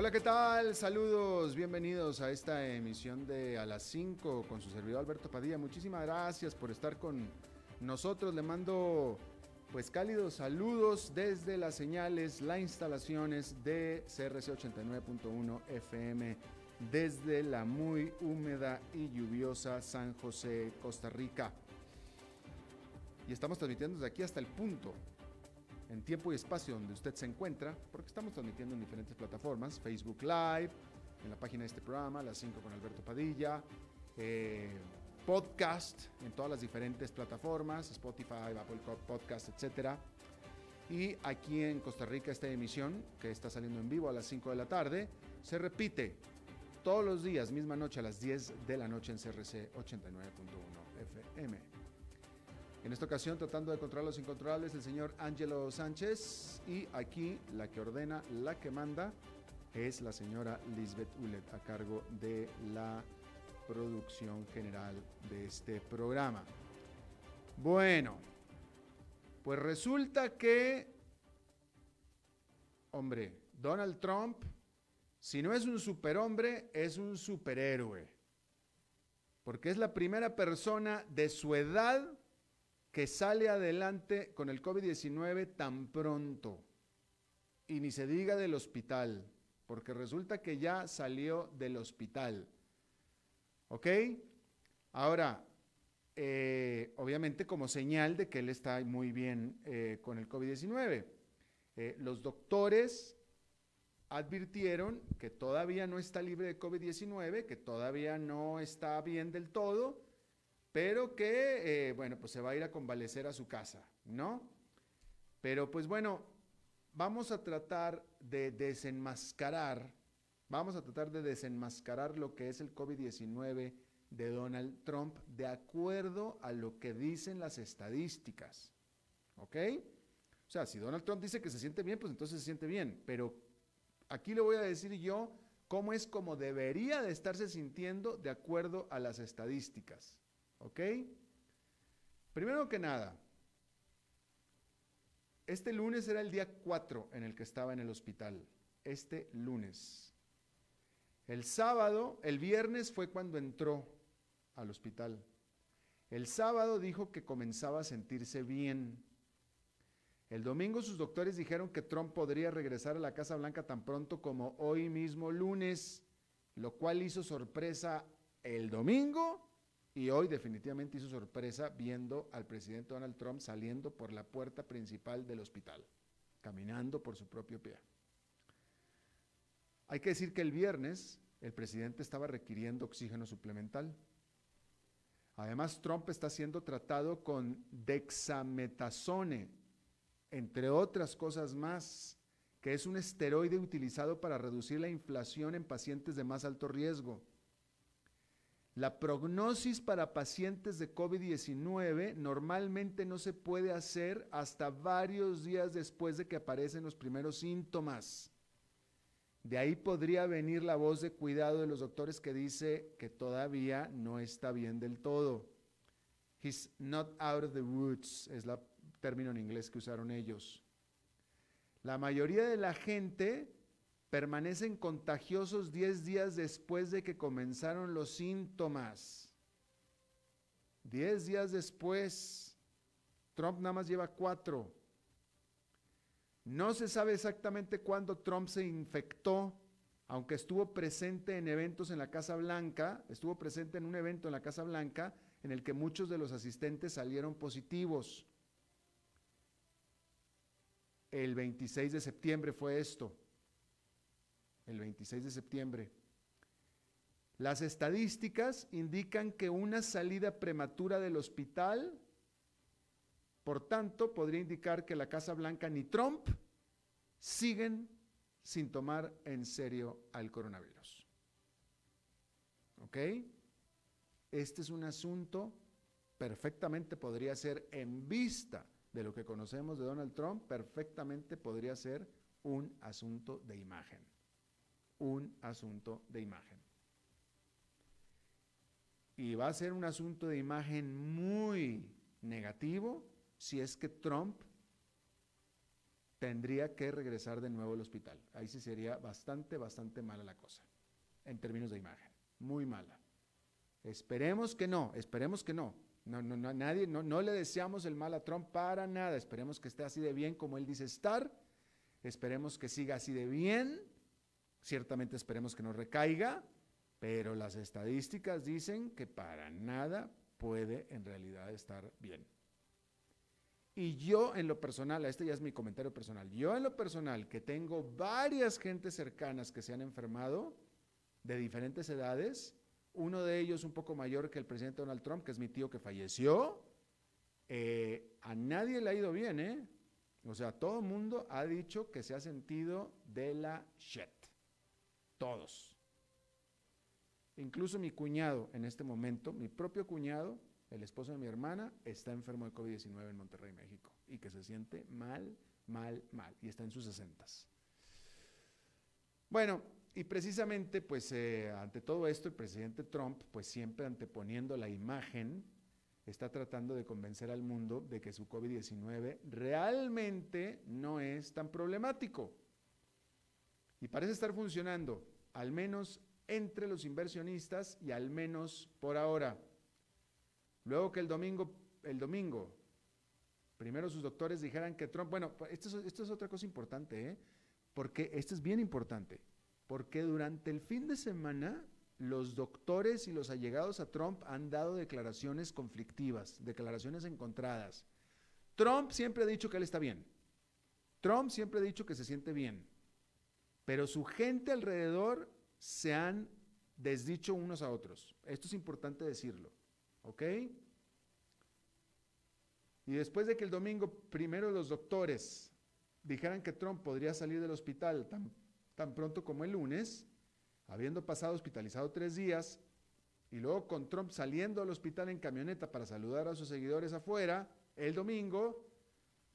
Hola, ¿qué tal? Saludos, bienvenidos a esta emisión de A las 5 con su servidor Alberto Padilla. Muchísimas gracias por estar con nosotros. Le mando pues cálidos saludos desde las señales, las instalaciones de CRC 89.1 FM desde la muy húmeda y lluviosa San José, Costa Rica. Y estamos transmitiendo desde aquí hasta el punto en tiempo y espacio donde usted se encuentra, porque estamos transmitiendo en diferentes plataformas, Facebook Live, en la página de este programa, las 5 con Alberto Padilla, eh, podcast en todas las diferentes plataformas, Spotify, Apple Podcast, etc. Y aquí en Costa Rica esta emisión, que está saliendo en vivo a las 5 de la tarde, se repite todos los días, misma noche a las 10 de la noche en CRC 89.1 FM. En esta ocasión, tratando de controlar los incontrolables, el señor Angelo Sánchez. Y aquí la que ordena, la que manda, es la señora Lisbeth Ulet, a cargo de la producción general de este programa. Bueno, pues resulta que, hombre, Donald Trump, si no es un superhombre, es un superhéroe. Porque es la primera persona de su edad que sale adelante con el COVID-19 tan pronto. Y ni se diga del hospital, porque resulta que ya salió del hospital. ¿Ok? Ahora, eh, obviamente como señal de que él está muy bien eh, con el COVID-19. Eh, los doctores advirtieron que todavía no está libre de COVID-19, que todavía no está bien del todo, pero que, bueno, pues se va a ir a convalecer a su casa, ¿no? Pero pues bueno, vamos a tratar de desenmascarar Vamos a tratar de desenmascarar lo que es el COVID-19 de Donald Trump de acuerdo a lo que dicen las estadísticas. ¿Ok? O sea, si Donald Trump dice que se siente bien, pues entonces se siente bien. Pero aquí le voy a decir yo cómo es como debería de estarse sintiendo de acuerdo a las estadísticas. ¿Ok? Primero que nada, este lunes era el día 4 en el que estaba en el hospital. Este lunes. El sábado, el viernes fue cuando entró al hospital. El sábado dijo que comenzaba a sentirse bien. El domingo sus doctores dijeron que Trump podría regresar a la Casa Blanca tan pronto como hoy mismo lunes, lo cual hizo sorpresa el domingo y hoy definitivamente hizo sorpresa viendo al presidente Donald Trump saliendo por la puerta principal del hospital, caminando por su propio pie. Hay que decir que el viernes el presidente estaba requiriendo oxígeno suplemental. Además, Trump está siendo tratado con dexametasone, entre otras cosas más, que es un esteroide utilizado para reducir la inflación en pacientes de más alto riesgo. La prognosis para pacientes de COVID-19 normalmente no se puede hacer hasta varios días después de que aparecen los primeros síntomas. De ahí podría venir la voz de cuidado de los doctores que dice que todavía no está bien del todo. He's not out of the woods, es el término en inglés que usaron ellos. La mayoría de la gente permanecen contagiosos 10 días después de que comenzaron los síntomas. 10 días después, Trump nada más lleva cuatro. No se sabe exactamente cuándo Trump se infectó, aunque estuvo presente en eventos en la Casa Blanca, estuvo presente en un evento en la Casa Blanca en el que muchos de los asistentes salieron positivos. El 26 de septiembre fue esto. El 26 de septiembre. Las estadísticas indican que una salida prematura del hospital por tanto, podría indicar que la Casa Blanca ni Trump siguen sin tomar en serio al coronavirus. ¿Ok? Este es un asunto perfectamente podría ser en vista de lo que conocemos de Donald Trump, perfectamente podría ser un asunto de imagen. Un asunto de imagen. Y va a ser un asunto de imagen muy negativo si es que Trump tendría que regresar de nuevo al hospital. Ahí sí sería bastante, bastante mala la cosa, en términos de imagen. Muy mala. Esperemos que no, esperemos que no. No, no, no, nadie, no, no le deseamos el mal a Trump para nada. Esperemos que esté así de bien como él dice estar. Esperemos que siga así de bien. Ciertamente esperemos que no recaiga, pero las estadísticas dicen que para nada puede en realidad estar bien. Y yo en lo personal, este ya es mi comentario personal, yo en lo personal que tengo varias gentes cercanas que se han enfermado de diferentes edades, uno de ellos un poco mayor que el presidente Donald Trump, que es mi tío que falleció, eh, a nadie le ha ido bien, ¿eh? O sea, todo el mundo ha dicho que se ha sentido de la shit. Todos. Incluso mi cuñado en este momento, mi propio cuñado, el esposo de mi hermana, está enfermo de COVID-19 en Monterrey, México, y que se siente mal, mal, mal, y está en sus sesentas. Bueno, y precisamente, pues eh, ante todo esto, el presidente Trump, pues siempre anteponiendo la imagen, está tratando de convencer al mundo de que su COVID-19 realmente no es tan problemático. Y parece estar funcionando, al menos entre los inversionistas y al menos por ahora. Luego que el domingo, el domingo, primero sus doctores dijeran que Trump, bueno, esto es, esto es otra cosa importante, ¿eh? porque esto es bien importante porque durante el fin de semana los doctores y los allegados a Trump han dado declaraciones conflictivas, declaraciones encontradas. Trump siempre ha dicho que él está bien. Trump siempre ha dicho que se siente bien. Pero su gente alrededor se han desdicho unos a otros. Esto es importante decirlo. ¿Ok? Y después de que el domingo primero los doctores dijeran que Trump podría salir del hospital tan tan pronto como el lunes, habiendo pasado hospitalizado tres días, y luego con Trump saliendo al hospital en camioneta para saludar a sus seguidores afuera, el domingo,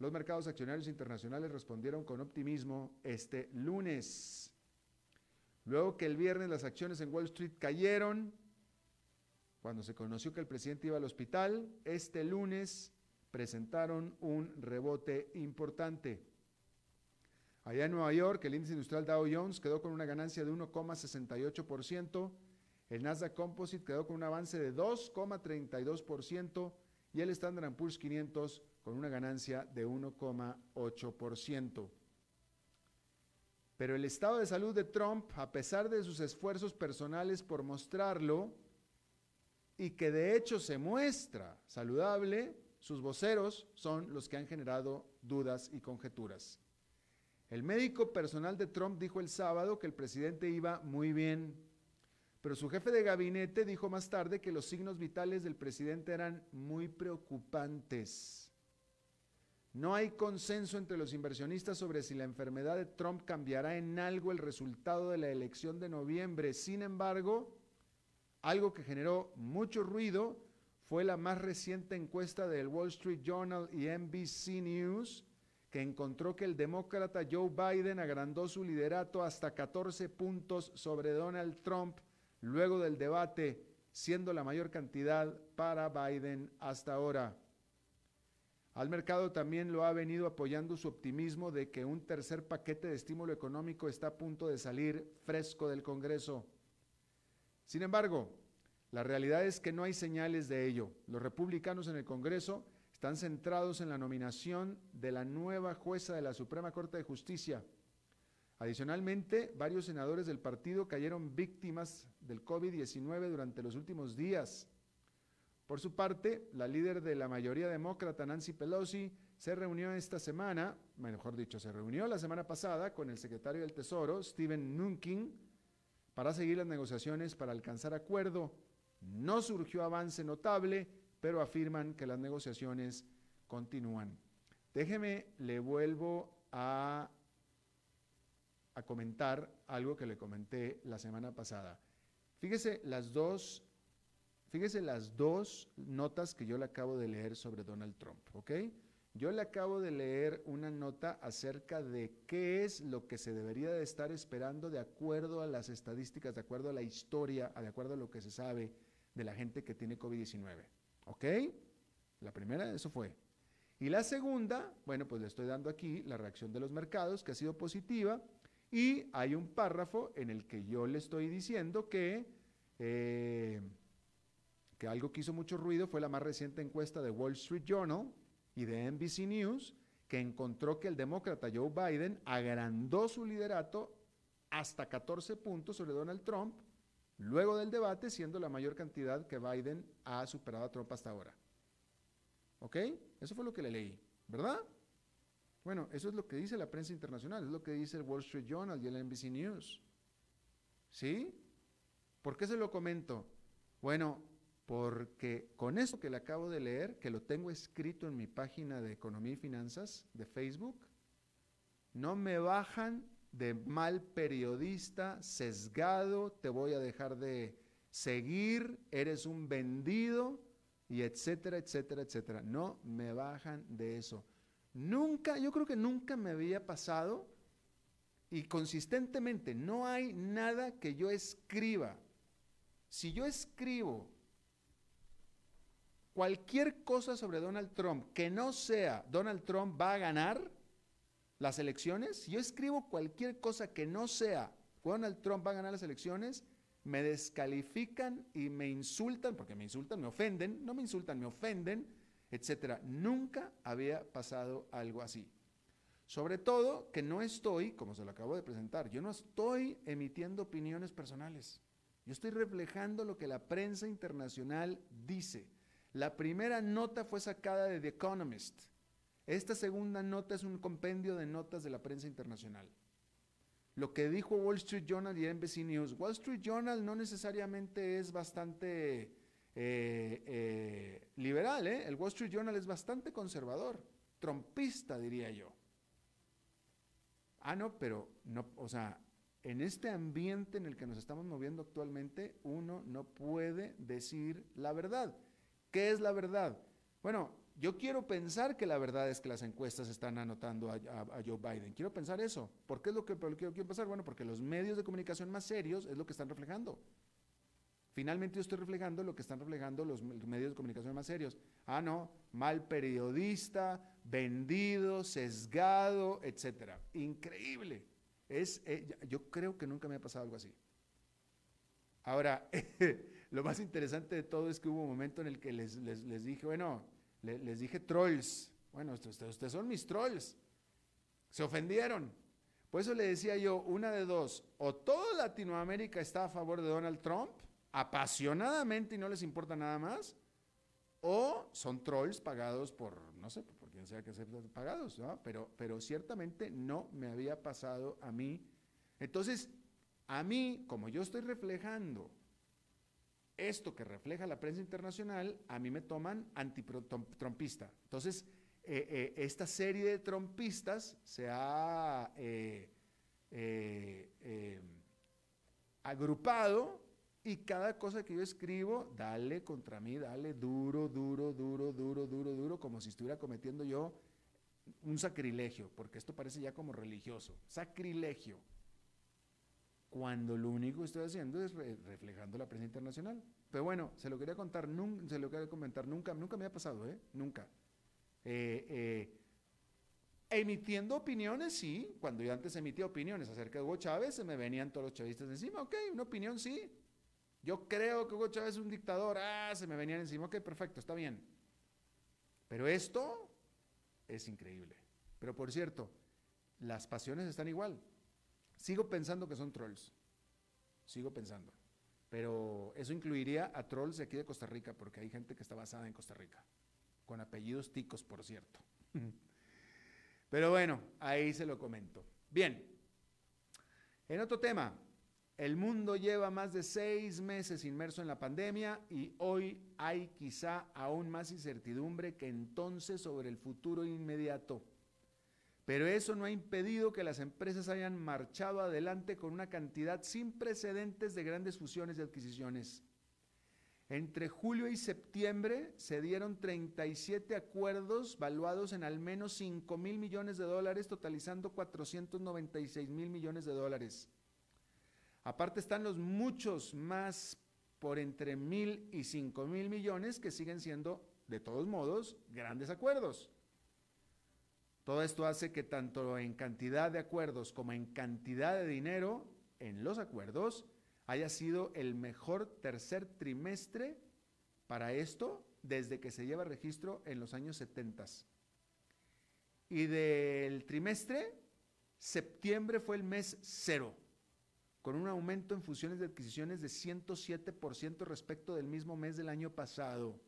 los mercados accionarios internacionales respondieron con optimismo este lunes. Luego que el viernes las acciones en Wall Street cayeron, cuando se conoció que el presidente iba al hospital, este lunes presentaron un rebote importante. Allá en Nueva York, el índice industrial Dow Jones quedó con una ganancia de 1,68%, el Nasdaq Composite quedó con un avance de 2,32% y el Standard Poor's 500 con una ganancia de 1,8%. Pero el estado de salud de Trump, a pesar de sus esfuerzos personales por mostrarlo, y que de hecho se muestra saludable, sus voceros son los que han generado dudas y conjeturas. El médico personal de Trump dijo el sábado que el presidente iba muy bien, pero su jefe de gabinete dijo más tarde que los signos vitales del presidente eran muy preocupantes. No hay consenso entre los inversionistas sobre si la enfermedad de Trump cambiará en algo el resultado de la elección de noviembre. Sin embargo, algo que generó mucho ruido fue la más reciente encuesta del Wall Street Journal y NBC News, que encontró que el demócrata Joe Biden agrandó su liderato hasta 14 puntos sobre Donald Trump luego del debate, siendo la mayor cantidad para Biden hasta ahora. Al mercado también lo ha venido apoyando su optimismo de que un tercer paquete de estímulo económico está a punto de salir fresco del Congreso. Sin embargo, la realidad es que no hay señales de ello. Los republicanos en el Congreso están centrados en la nominación de la nueva jueza de la Suprema Corte de Justicia. Adicionalmente, varios senadores del partido cayeron víctimas del COVID-19 durante los últimos días. Por su parte, la líder de la mayoría demócrata, Nancy Pelosi, se reunió esta semana, mejor dicho, se reunió la semana pasada con el secretario del Tesoro, Steven Mnuchin, para seguir las negociaciones para alcanzar acuerdo. No surgió avance notable pero afirman que las negociaciones continúan. Déjeme, le vuelvo a a comentar algo que le comenté la semana pasada. Fíjese las dos, fíjese las dos notas que yo le acabo de leer sobre Donald Trump, ¿ok? Yo le acabo de leer una nota acerca de qué es lo que se debería de estar esperando de acuerdo a las estadísticas, de acuerdo a la historia, de acuerdo a lo que se sabe de la gente que tiene COVID-19. ¿Ok? La primera, eso fue. Y la segunda, bueno, pues le estoy dando aquí la reacción de los mercados, que ha sido positiva, y hay un párrafo en el que yo le estoy diciendo que, eh, que algo que hizo mucho ruido fue la más reciente encuesta de Wall Street Journal, y de NBC News que encontró que el demócrata Joe Biden agrandó su liderato hasta 14 puntos sobre Donald Trump luego del debate, siendo la mayor cantidad que Biden ha superado a Trump hasta ahora. ¿Ok? Eso fue lo que le leí, ¿verdad? Bueno, eso es lo que dice la prensa internacional, es lo que dice el Wall Street Journal y el NBC News. ¿Sí? ¿Por qué se lo comento? Bueno, porque con eso que le acabo de leer, que lo tengo escrito en mi página de Economía y Finanzas de Facebook, no me bajan de mal periodista, sesgado, te voy a dejar de seguir, eres un vendido, y etcétera, etcétera, etcétera. No me bajan de eso. Nunca, yo creo que nunca me había pasado y consistentemente no hay nada que yo escriba. Si yo escribo cualquier cosa sobre Donald Trump que no sea Donald Trump va a ganar las elecciones, si yo escribo cualquier cosa que no sea Donald Trump va a ganar las elecciones, me descalifican y me insultan, porque me insultan, me ofenden, no me insultan, me ofenden, etcétera. Nunca había pasado algo así. Sobre todo que no estoy, como se lo acabo de presentar, yo no estoy emitiendo opiniones personales. Yo estoy reflejando lo que la prensa internacional dice. La primera nota fue sacada de The Economist. Esta segunda nota es un compendio de notas de la prensa internacional. Lo que dijo Wall Street Journal y NBC News. Wall Street Journal no necesariamente es bastante eh, eh, liberal, ¿eh? El Wall Street Journal es bastante conservador, trompista, diría yo. Ah, no, pero no, o sea, en este ambiente en el que nos estamos moviendo actualmente, uno no puede decir la verdad. ¿Qué es la verdad? Bueno, yo quiero pensar que la verdad es que las encuestas están anotando a, Joe Biden. Quiero pensar eso. ¿Por qué es lo que quiero, pensar? Bueno, porque los medios de comunicación más serios es lo que están reflejando. Finalmente yo estoy reflejando lo que están reflejando los medios de comunicación más serios. Ah, no, mal periodista, vendido, sesgado, etcétera. Increíble. Es, eh, yo creo que nunca me ha pasado algo así. Ahora, Lo más interesante de todo es que hubo un momento en el que les, dije, bueno, les, dije trolls. Bueno, ustedes, son mis trolls. Se ofendieron. Por eso le decía yo, una de dos, o toda Latinoamérica está a favor de Donald Trump, apasionadamente y no les importa nada más, o son trolls pagados por, no sé, por quien sea que sean pagados, pero, pero ciertamente no me había pasado a mí. Entonces, a mí, como yo estoy reflejando esto que refleja la prensa internacional, a mí me toman antitrompista. Entonces, eh, eh, esta serie de trompistas se ha eh, agrupado y cada cosa que yo escribo, dale contra mí, dale duro, duro, duro, duro, duro, duro, como si estuviera cometiendo yo un sacrilegio, porque esto parece ya como religioso. Sacrilegio cuando lo único que estoy haciendo es reflejando la prensa internacional. Pero bueno, se lo quería contar, se lo quería comentar, nunca, nunca me ha pasado, ¿eh? Nunca. Eh, eh, emitiendo opiniones, sí. Cuando yo antes emitía opiniones acerca de Hugo Chávez, se me venían todos los chavistas encima. Ok, una opinión, sí. Yo creo que Hugo Chávez es un dictador. Ah, se me venían encima. Ok, perfecto, está bien. Pero esto es increíble. Pero por cierto, las pasiones están igual. Sigo pensando que son trolls. Sigo pensando. Pero eso incluiría a trolls de aquí de Costa Rica, porque hay gente que está basada en Costa Rica. Con apellidos ticos, por cierto. Pero bueno, ahí se lo comento. Bien. En otro tema, el mundo lleva más de seis meses inmerso en la pandemia y hoy hay quizá aún más incertidumbre que entonces sobre el futuro inmediato. Pero eso no ha impedido que las empresas hayan marchado adelante con una cantidad sin precedentes de grandes fusiones y adquisiciones. Entre julio y septiembre se dieron 37 acuerdos valuados en al menos 5 mil millones de dólares, totalizando 496 mil millones de dólares. Aparte están los muchos más por entre mil y cinco mil millones que siguen siendo, de todos modos, grandes acuerdos. Todo esto hace que tanto en cantidad de acuerdos como en cantidad de dinero en los acuerdos haya sido el mejor tercer trimestre para esto desde que se lleva registro en los años 70. Y del trimestre, septiembre fue el mes cero, con un aumento en fusiones de adquisiciones de 107% respecto del mismo mes del año pasado.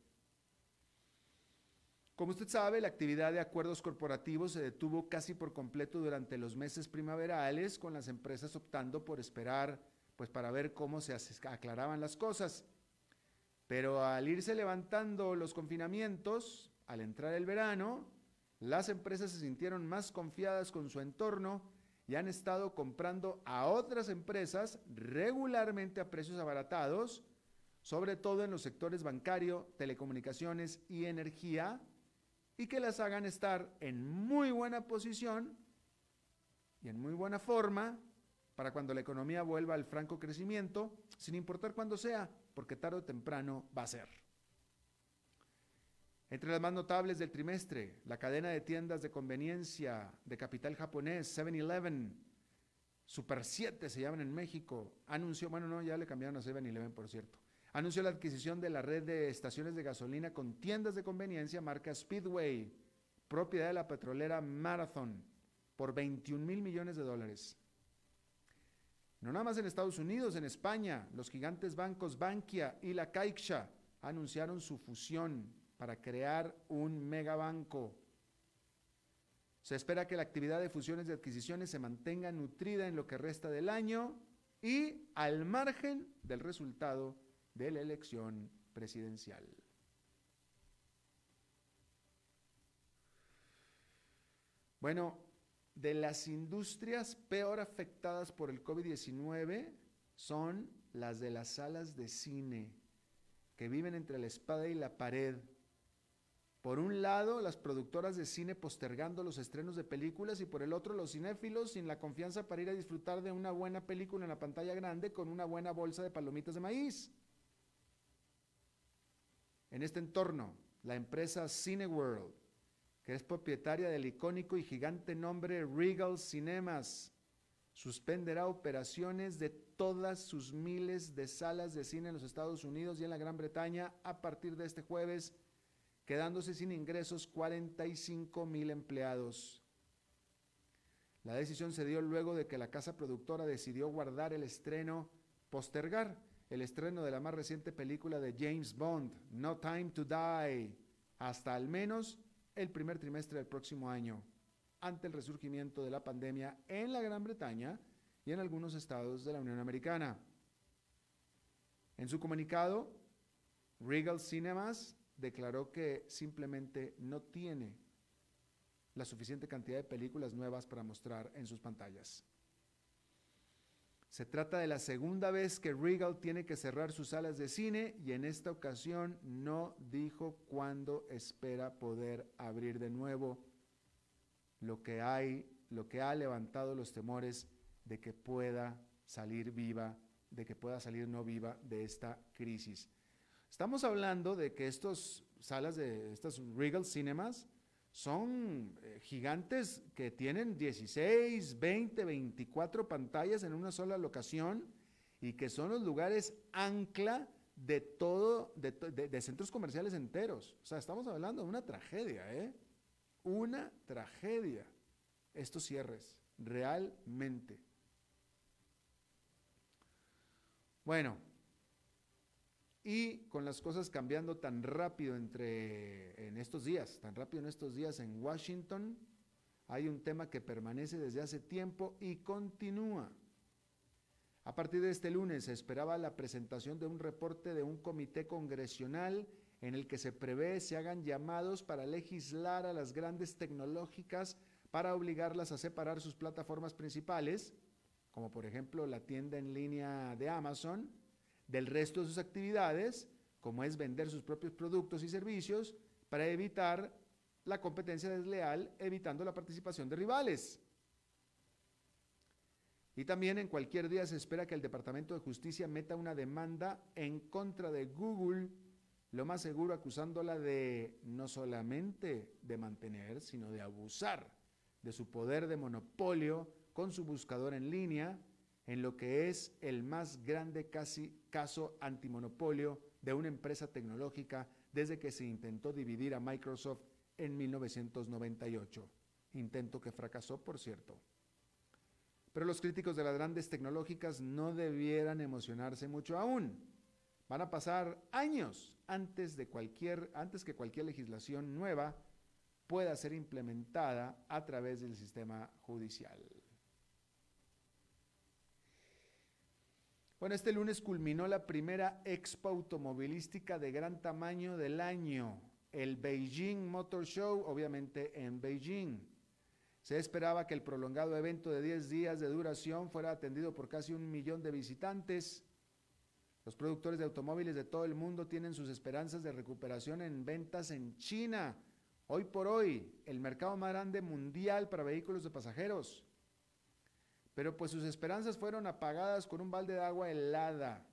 Como usted sabe, la actividad de acuerdos corporativos se detuvo casi por completo durante los meses primaverales, con las empresas optando por esperar, pues para ver cómo se aclaraban las cosas. Pero al irse levantando los confinamientos, al entrar el verano, las empresas se sintieron más confiadas con su entorno y han estado comprando a otras empresas regularmente a precios abaratados, sobre todo en los sectores bancario, telecomunicaciones y energía, y que las hagan estar en muy buena posición y en muy buena forma para cuando la economía vuelva al franco crecimiento, sin importar cuándo sea, porque tarde o temprano va a ser. Entre las más notables del trimestre, la cadena de tiendas de conveniencia de capital japonés 7-Eleven, Super 7 se llaman en México, anunció, bueno, no, ya le cambiaron a 7-Eleven, por cierto, anunció la adquisición de la red de estaciones de gasolina con tiendas de conveniencia marca Speedway, propiedad de la petrolera Marathon, por 21 mil millones de dólares. No nada más en Estados Unidos, en España, los gigantes bancos Bankia y la Caixa anunciaron su fusión para crear un megabanco. Se espera que la actividad de fusiones y adquisiciones se mantenga nutrida en lo que resta del año y al margen del resultado de la elección presidencial. Bueno, de las industrias peor afectadas por el COVID-19 son las de las salas de cine, que viven entre la espada y la pared. Por un lado, las productoras de cine postergando los estrenos de películas y por el otro, los cinéfilos sin la confianza para ir a disfrutar de una buena película en la pantalla grande con una buena bolsa de palomitas de maíz. En este entorno, la empresa Cineworld, que es propietaria del icónico y gigante nombre Regal Cinemas, suspenderá operaciones de todas sus miles de salas de cine en los Estados Unidos y en la Gran Bretaña a partir de este jueves, quedándose sin ingresos 45 mil empleados. La decisión se dio luego de que la casa productora decidió guardar el estreno, postergar el estreno de la más reciente película de James Bond, No Time to Die, hasta al menos el primer trimestre del próximo año, ante el resurgimiento de la pandemia en la Gran Bretaña y en algunos estados de la Unión Americana. En su comunicado, Regal Cinemas declaró que simplemente no tiene la suficiente cantidad de películas nuevas para mostrar en sus pantallas. Se trata de la segunda vez que Regal tiene que cerrar sus salas de cine y en esta ocasión no dijo cuándo espera poder abrir de nuevo, lo que hay, lo que ha levantado los temores de que pueda salir viva, de que pueda salir no viva de esta crisis. Estamos hablando de que estas salas de estas Regal Cinemas son eh, gigantes que tienen 16, 20, 24 pantallas en una sola locación y que son los lugares ancla de todo, de, centros comerciales enteros. O sea, estamos hablando de una tragedia, ¿eh? Una tragedia. Estos cierres, realmente. Bueno, y con las cosas cambiando tan rápido entre en estos días, tan rápido en estos días en Washington, hay un tema que permanece desde hace tiempo y continúa. A partir de este lunes se esperaba la presentación de un reporte de un comité congresional en el que se prevé se hagan llamados para legislar a las grandes tecnológicas para obligarlas a separar sus plataformas principales, como por ejemplo la tienda en línea de Amazon, del resto de sus actividades, como es vender sus propios productos y servicios, para evitar la competencia desleal, evitando la participación de rivales. Y también en cualquier día se espera que el Departamento de Justicia meta una demanda en contra de Google, lo más seguro acusándola de no solamente de mantener, sino de abusar de su poder de monopolio con su buscador en línea, en lo que es el más grande casi caso antimonopolio de una empresa tecnológica desde que se intentó dividir a Microsoft en 1998. Intento que fracasó, por cierto. Pero los críticos de las grandes tecnológicas no debieran emocionarse mucho aún. Van a pasar años antes, de cualquier, antes que cualquier legislación nueva pueda ser implementada a través del sistema judicial. Bueno, este lunes culminó la primera expo automovilística de gran tamaño del año, el Beijing Motor Show, obviamente en Beijing. Se esperaba que el prolongado evento de 10 días de duración fuera atendido por casi un millón de visitantes. Los productores de automóviles de todo el mundo tienen sus esperanzas de recuperación en ventas en China. Hoy por hoy, el mercado más grande mundial para vehículos de pasajeros. Pero pues sus esperanzas fueron apagadas con un balde de agua helada.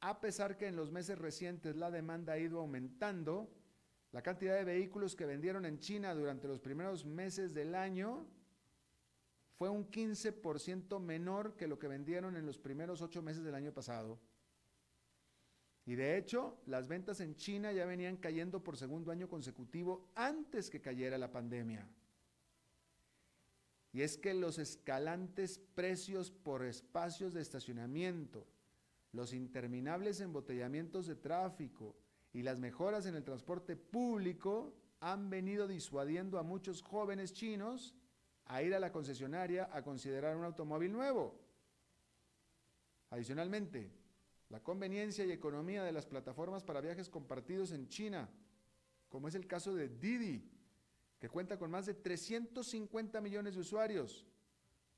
A pesar que en los meses recientes la demanda ha ido aumentando, la cantidad de vehículos que vendieron en China durante los primeros meses del año fue un 15% menor que lo que vendieron en los primeros ocho meses del año pasado. Y de hecho, las ventas en China ya venían cayendo por segundo año consecutivo antes que cayera la pandemia. Y es que los escalantes precios por espacios de estacionamiento, los interminables embotellamientos de tráfico y las mejoras en el transporte público han venido disuadiendo a muchos jóvenes chinos a ir a la concesionaria a considerar un automóvil nuevo. Adicionalmente, la conveniencia y economía de las plataformas para viajes compartidos en China, como es el caso de Didi, que cuenta con más de 350 millones de usuarios,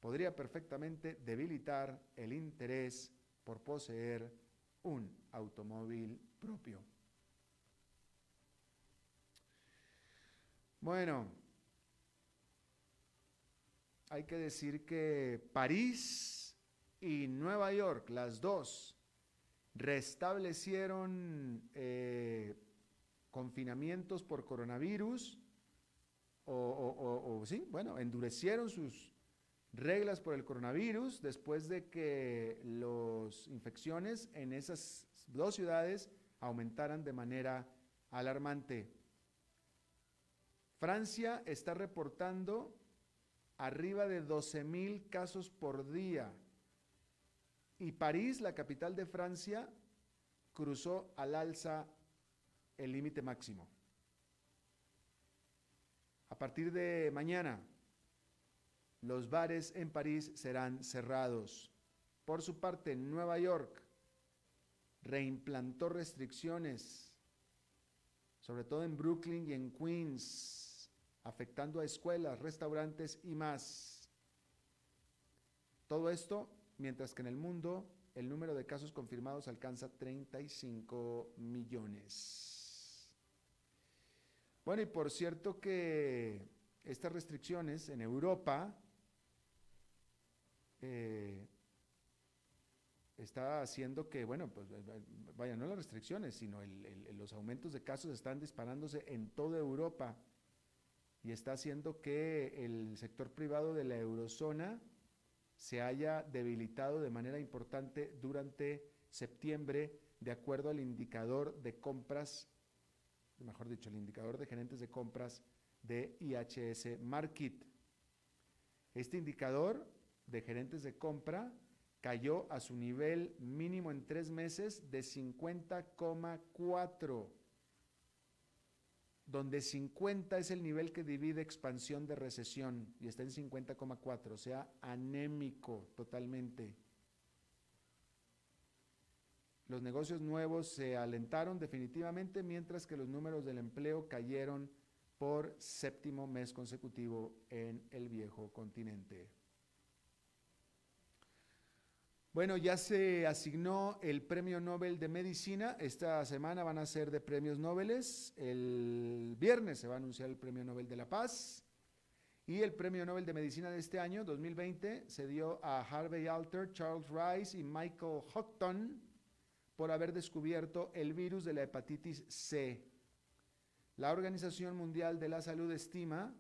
podría perfectamente debilitar el interés por poseer un automóvil propio. Bueno, hay que decir que París y Nueva York, las dos, restablecieron eh, confinamientos por coronavirus o, sí, bueno, endurecieron sus reglas por el coronavirus después de que las infecciones en esas dos ciudades aumentaran de manera alarmante. Francia está reportando arriba de 12 mil casos por día. Y París, la capital de Francia, cruzó al alza el límite máximo. A partir de mañana, los bares en París serán cerrados. Por su parte, Nueva York reimplantó restricciones, sobre todo en Brooklyn y en Queens, afectando a escuelas, restaurantes y más. Todo esto mientras que en el mundo el número de casos confirmados alcanza 35 millones. Bueno, y por cierto que estas restricciones en Europa eh, está haciendo que, bueno, pues vaya, no las restricciones, sino los aumentos de casos están disparándose en toda Europa. Y está haciendo que el sector privado de la eurozona se haya debilitado de manera importante durante septiembre, de acuerdo al indicador de compras mejor dicho, el indicador de gerentes de compras de IHS Market. Este indicador de gerentes de compra cayó a su nivel mínimo en tres meses de 50,4, donde 50 es el nivel que divide expansión de recesión y está en 50,4, o sea, anémico totalmente. Los negocios nuevos se alentaron definitivamente, mientras que los números del empleo cayeron por séptimo mes consecutivo en el viejo continente. Bueno, ya se asignó el Premio Nobel de Medicina. Esta semana van a ser de premios Nobel. El viernes se va a anunciar el Premio Nobel de la Paz. Y el Premio Nobel de Medicina de este año, 2020, se dio a Harvey Alter, Charles Rice y Michael Houghton por haber descubierto el virus de la hepatitis C. La Organización Mundial de la Salud estima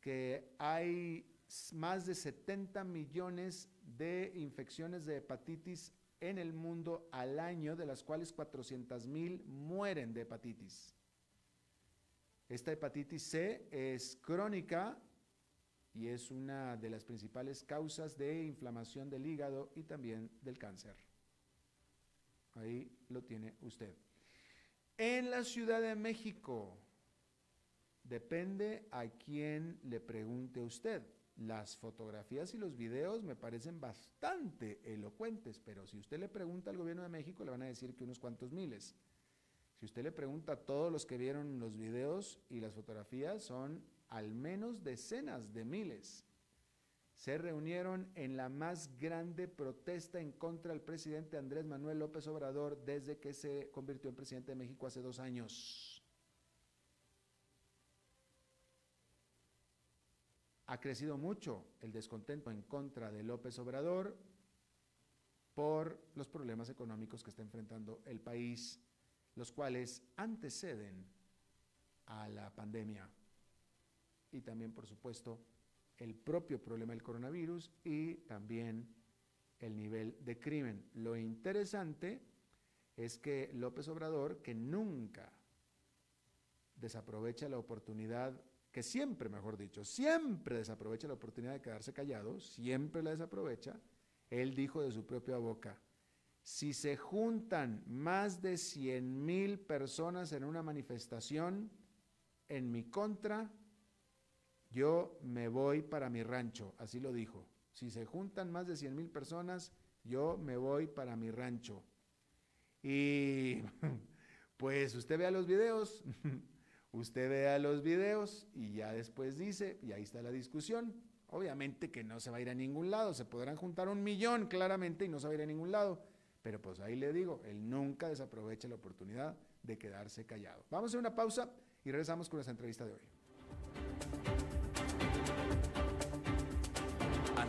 que hay más de 70 millones de infecciones de hepatitis en el mundo al año, de las cuales 400 mil mueren de hepatitis. Esta hepatitis C es crónica y es una de las principales causas de inflamación del hígado y también del cáncer. Ahí lo tiene usted. En la Ciudad de México, depende a quién le pregunte usted. Las fotografías y los videos me parecen bastante elocuentes, pero si usted le pregunta al gobierno de México, le van a decir que unos cuantos miles. Si usted le pregunta a todos los que vieron los videos y las fotografías, son al menos decenas de miles. Se reunieron en la más grande protesta en contra del presidente Andrés Manuel López Obrador desde que se convirtió en presidente de México hace dos años. Ha crecido mucho el descontento en contra de López Obrador por los problemas económicos que está enfrentando el país, los cuales anteceden a la pandemia. Y también, por supuesto, el propio problema del coronavirus y también el nivel de crimen. Lo interesante es que López Obrador, que nunca desaprovecha la oportunidad que siempre, mejor dicho, siempre desaprovecha la oportunidad de quedarse callado, siempre la desaprovecha, él dijo de su propia boca, si se juntan más de 100 mil personas en una manifestación en mi contra, yo me voy para mi rancho, así lo dijo. Si se juntan más de 100 mil personas, yo me voy para mi rancho. Y pues usted vea los videos, Usted vea los videos y ya después dice, y ahí está la discusión. Obviamente que no se va a ir a ningún lado, se podrán juntar un millón claramente y no se va a ir a ningún lado. Pero pues ahí le digo, él nunca desaprovecha la oportunidad de quedarse callado. Vamos a una pausa y regresamos con esa entrevista de hoy.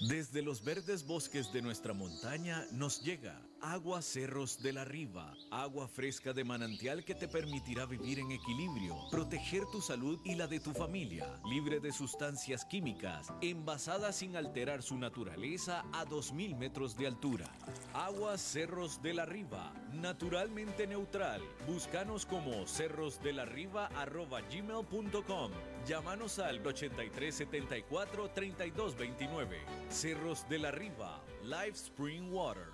Desde los verdes bosques de nuestra montaña nos llega agua Cerros de la Riva, agua fresca de manantial que te permitirá vivir en equilibrio, proteger tu salud y la de tu familia, libre de sustancias químicas, envasada sin alterar su naturaleza a 2.000 metros de altura. Agua Cerros de la Riva, naturalmente neutral. Búscanos como cerrosdelarriba.gmail.com Llámanos al 8374 3229. Cerros de la Riva, Live Spring Water.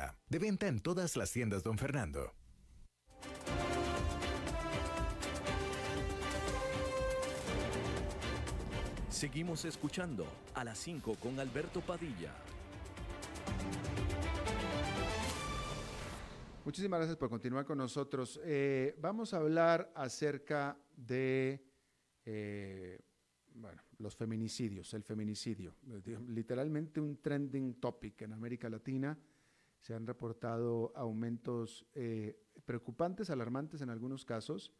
De venta en todas las tiendas, don Fernando. Seguimos escuchando a las 5 con Alberto Padilla. Muchísimas gracias por continuar con nosotros. Eh, vamos a hablar acerca de eh, bueno, los feminicidios, el feminicidio, literalmente un trending topic en América Latina. Se han reportado aumentos eh, preocupantes, alarmantes en algunos casos.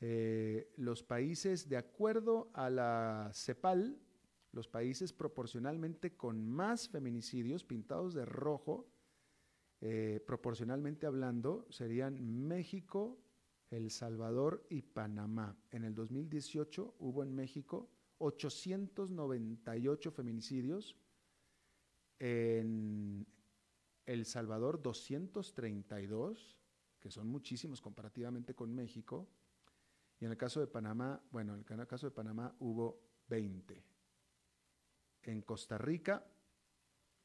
Eh, los países, de acuerdo a la CEPAL, los países proporcionalmente con más feminicidios pintados de rojo, eh, proporcionalmente hablando, serían México, El Salvador y Panamá. En el 2018 hubo en México 898 feminicidios, El Salvador 232, que son muchísimos comparativamente con México, y en el caso de Panamá, bueno, en el caso de Panamá hubo 20. En Costa Rica,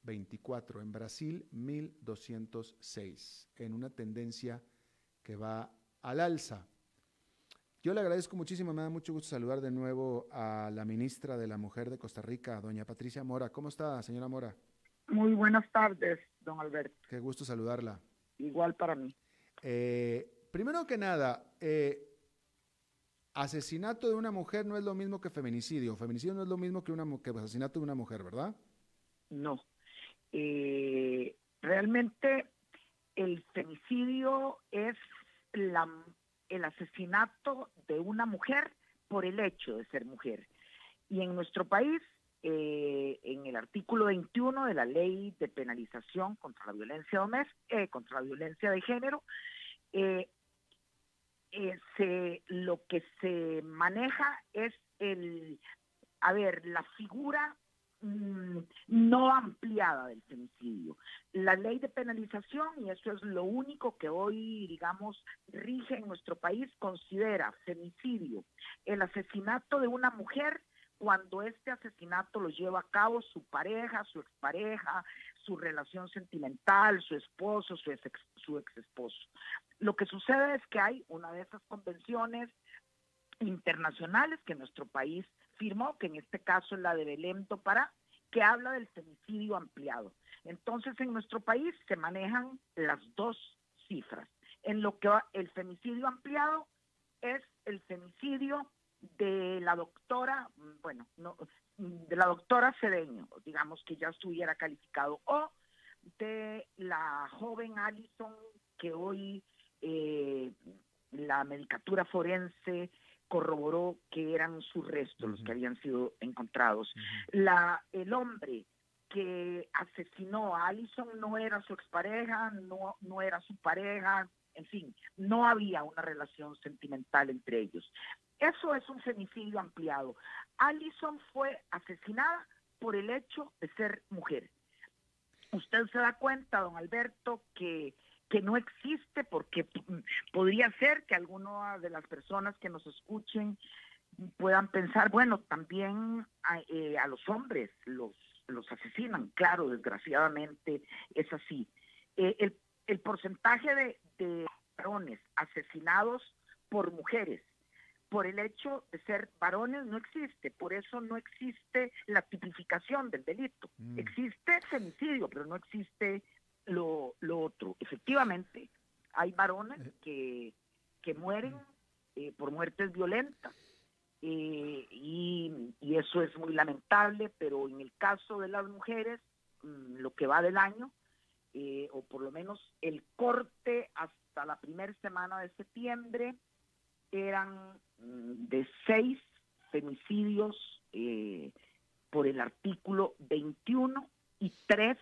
24. En Brasil, 1206. En una tendencia que va al alza. Yo le agradezco muchísimo, me da mucho gusto saludar de nuevo a la ministra de la Mujer de Costa Rica, doña Patricia Mora. ¿Cómo está, señora Mora? Muy buenas tardes, don Alberto. Qué gusto saludarla. Igual para mí. Eh, primero que nada, eh, asesinato de una mujer no es lo mismo que feminicidio. Feminicidio no es lo mismo que, una, que asesinato de una mujer, ¿verdad? No. Eh, realmente el femicidio es la, el asesinato de una mujer por el hecho de ser mujer. Y en nuestro país, eh, en el artículo 21 de la ley de penalización contra la violencia doméstica, eh, contra la violencia de género, eh, se, lo que se maneja es el, a ver, la figura mm, no ampliada del femicidio. La ley de penalización, y eso es lo único que hoy, digamos, rige en nuestro país, considera femicidio el asesinato de una mujer cuando este asesinato lo lleva a cabo su pareja, su expareja, su relación sentimental, su esposo, su ex, esposo. Lo que sucede es que hay una de esas convenciones internacionales que nuestro país firmó, que en este caso es la de Belém do Pará, que habla del femicidio ampliado. Entonces, en nuestro país se manejan las dos cifras. En lo que el femicidio ampliado es el femicidio de la doctora, bueno, no, de la doctora Cedeño, digamos que ya estuviera calificado, o de la joven Allison que hoy eh, la medicatura forense corroboró que eran sus restos los que habían sido encontrados. la, el hombre que asesinó a Allison no era su expareja, no, no era su pareja, en fin, no había una relación sentimental entre ellos. Eso es un femicidio ampliado. Allison fue asesinada por el hecho de ser mujer. Usted se da cuenta, don Alberto, que que no existe porque podría ser que alguna de las personas que nos escuchen puedan pensar, bueno, también a, eh, los hombres los, los asesinan, claro, desgraciadamente es así. Eh, el, el, porcentaje de, de varones asesinados por mujeres por el hecho de ser varones no existe, por eso no existe la tipificación del delito. Mm. Existe femicidio, pero no existe lo, lo otro. Efectivamente, hay varones eh. que, que mueren eh, por muertes violentas eh, y, y, eso es muy lamentable, pero en el caso de las mujeres, mm, lo que va del año, o por lo menos el corte hasta la primera semana de septiembre, eran mm, de seis femicidios por el artículo 21 y tres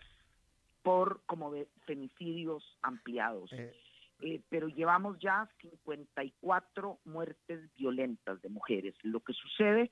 por como de femicidios ampliados. Eh. Eh, pero llevamos ya 54 muertes violentas de mujeres. Lo que sucede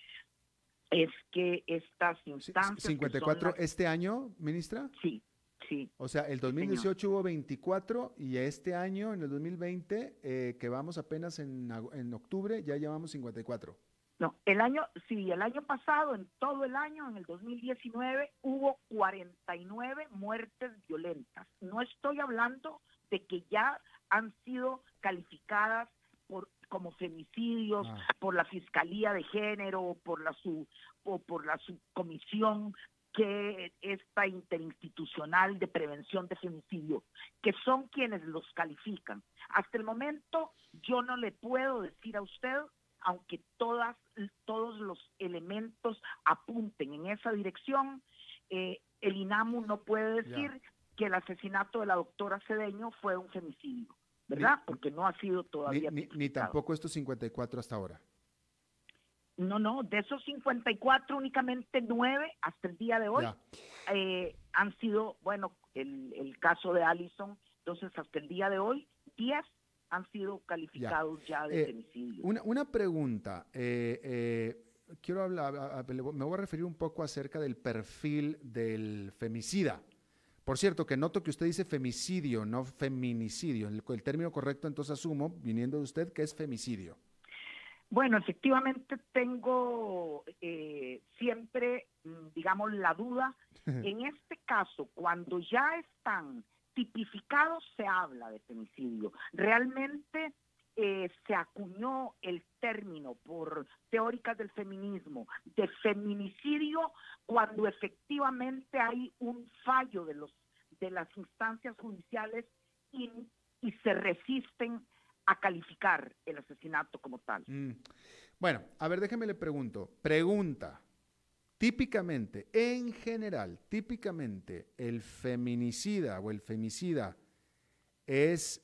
es que estas instancias... ¿54 este año, ministra? Sí, sí. O sea, el 2018 hubo 24 y este año, en el 2020, eh, que vamos apenas en, en octubre, ya llevamos 54. No, el año, sí, el año pasado, en todo el año, en el 2019, hubo 49 muertes violentas. No estoy hablando de que ya han sido calificadas por como femicidios ah. por la Fiscalía de Género por la su, o por la subcomisión que esta interinstitucional de prevención de femicidio, que son quienes los califican. Hasta el momento yo no le puedo decir a usted aunque todas, todos los elementos apunten en esa dirección, eh, el INAMU no puede decir que el asesinato de la doctora Cedeño fue un femicidio, ¿verdad? Porque no ha sido todavía. Ni, ni tampoco estos 54 hasta ahora. No, no, de esos 54 únicamente nueve hasta el día de hoy eh, han sido, bueno, el, el, caso de Allison, entonces hasta el día de hoy 10 han sido calificados ya, de eh, femicidio. Una, una pregunta, eh, quiero hablar, me voy a referir un poco acerca del perfil del femicida. Por cierto, que noto que usted dice femicidio, no feminicidio. El, el término correcto entonces asumo, viniendo de usted, que es femicidio. Bueno, efectivamente tengo eh, siempre, mm, digamos, la duda. en este caso, cuando ya están tipificados, se habla de femicidio. Realmente eh, se acuñó el término por teóricas del feminismo de feminicidio cuando efectivamente hay un fallo de los de las instancias judiciales y, y se resisten a calificar el asesinato como tal. Mm. Bueno, a ver, déjeme le pregunto. Pregunta. Típicamente, en general, típicamente, el feminicida o el femicida es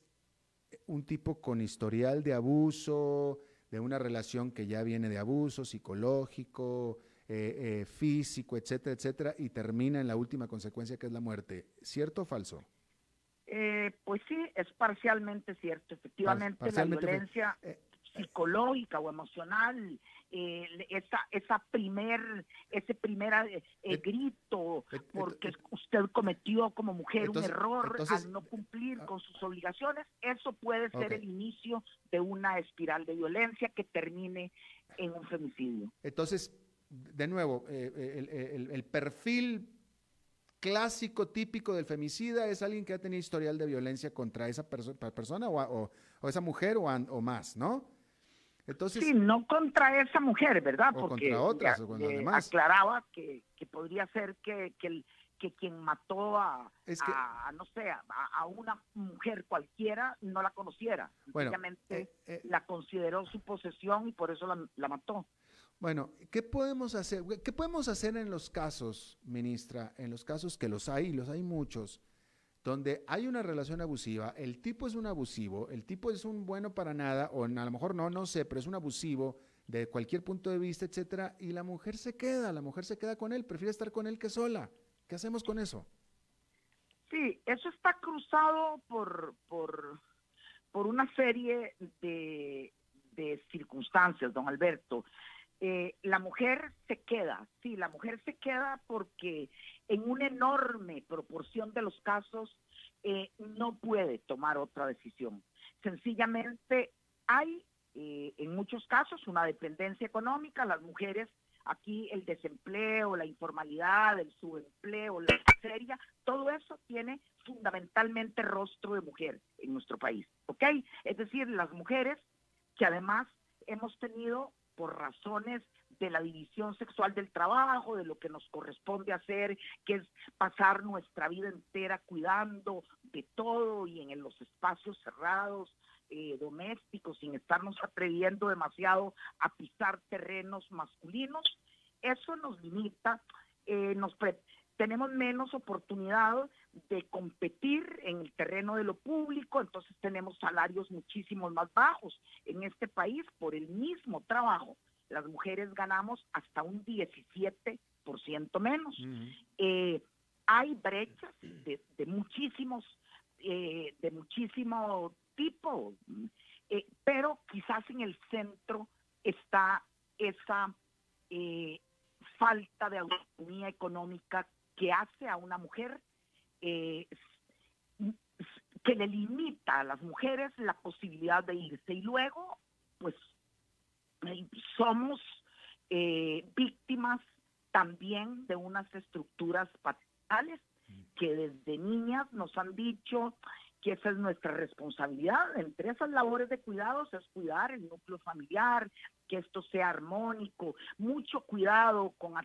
un tipo con historial de abuso, de una relación que ya viene de abuso psicológico, eh, eh, físico, etcétera, etcétera, y termina en la última consecuencia que es la muerte. ¿Cierto o falso? Eh, pues sí, es parcialmente cierto. Efectivamente, la violencia eh, psicológica o emocional, eh, esa, esa primer, ese primer grito porque usted cometió como mujer un error al no cumplir ah. con sus obligaciones, eso puede ser el inicio de una espiral de violencia que termine en un femicidio. Entonces, de nuevo, el, el perfil clásico típico del femicida es alguien que ha tenido historial de violencia contra esa persona o, esa mujer o, más, ¿no? Entonces, sí, no contra esa mujer, ¿verdad? Porque contra otras, o eh, aclaraba que, podría ser que, que, quien mató a, no sé, a, una mujer cualquiera no la conociera. Bueno, eh, eh, la consideró su posesión y por eso la mató. Bueno, ¿qué podemos hacer? ¿Qué podemos hacer en los casos, ministra, en los casos que los hay, los hay muchos, donde hay una relación abusiva, el tipo es un abusivo, el tipo es un bueno para nada, o a lo mejor no, no sé, pero es un abusivo de cualquier punto de vista, etcétera, y la mujer se queda, la mujer se queda con él, prefiere estar con él que sola. ¿Qué hacemos con eso? Sí, eso está cruzado por, por, por una serie de, de circunstancias, don Alberto. Eh, la mujer se queda, sí, la mujer se queda porque en una enorme proporción de los casos eh, no puede tomar otra decisión. Sencillamente hay eh, en muchos casos una dependencia económica, las mujeres aquí el desempleo, la informalidad, el subempleo, la miseria, todo eso tiene fundamentalmente rostro de mujer en nuestro país, ¿ok? Es decir, las mujeres que además hemos tenido por razones de la división sexual del trabajo, de lo que nos corresponde hacer, que es pasar nuestra vida entera cuidando de todo y en los espacios cerrados, eh, domésticos, sin estarnos atreviendo demasiado a pisar terrenos masculinos, eso nos limita, eh, nos tenemos menos oportunidad de competir en el terreno de lo público, entonces tenemos salarios muchísimo más bajos en este país por el mismo trabajo. Las mujeres ganamos hasta un 17% menos. Eh, hay brechas de, muchísimos, eh, de muchísimo tipo, eh, pero quizás en el centro está esa falta de autonomía económica que hace a una mujer eh, que le limita a las mujeres la posibilidad de irse. Y luego, pues, somos eh, víctimas también de unas estructuras paternales que desde niñas nos han dicho que esa es nuestra responsabilidad. Entre esas labores de cuidados es cuidar el núcleo familiar, que esto sea armónico, mucho cuidado con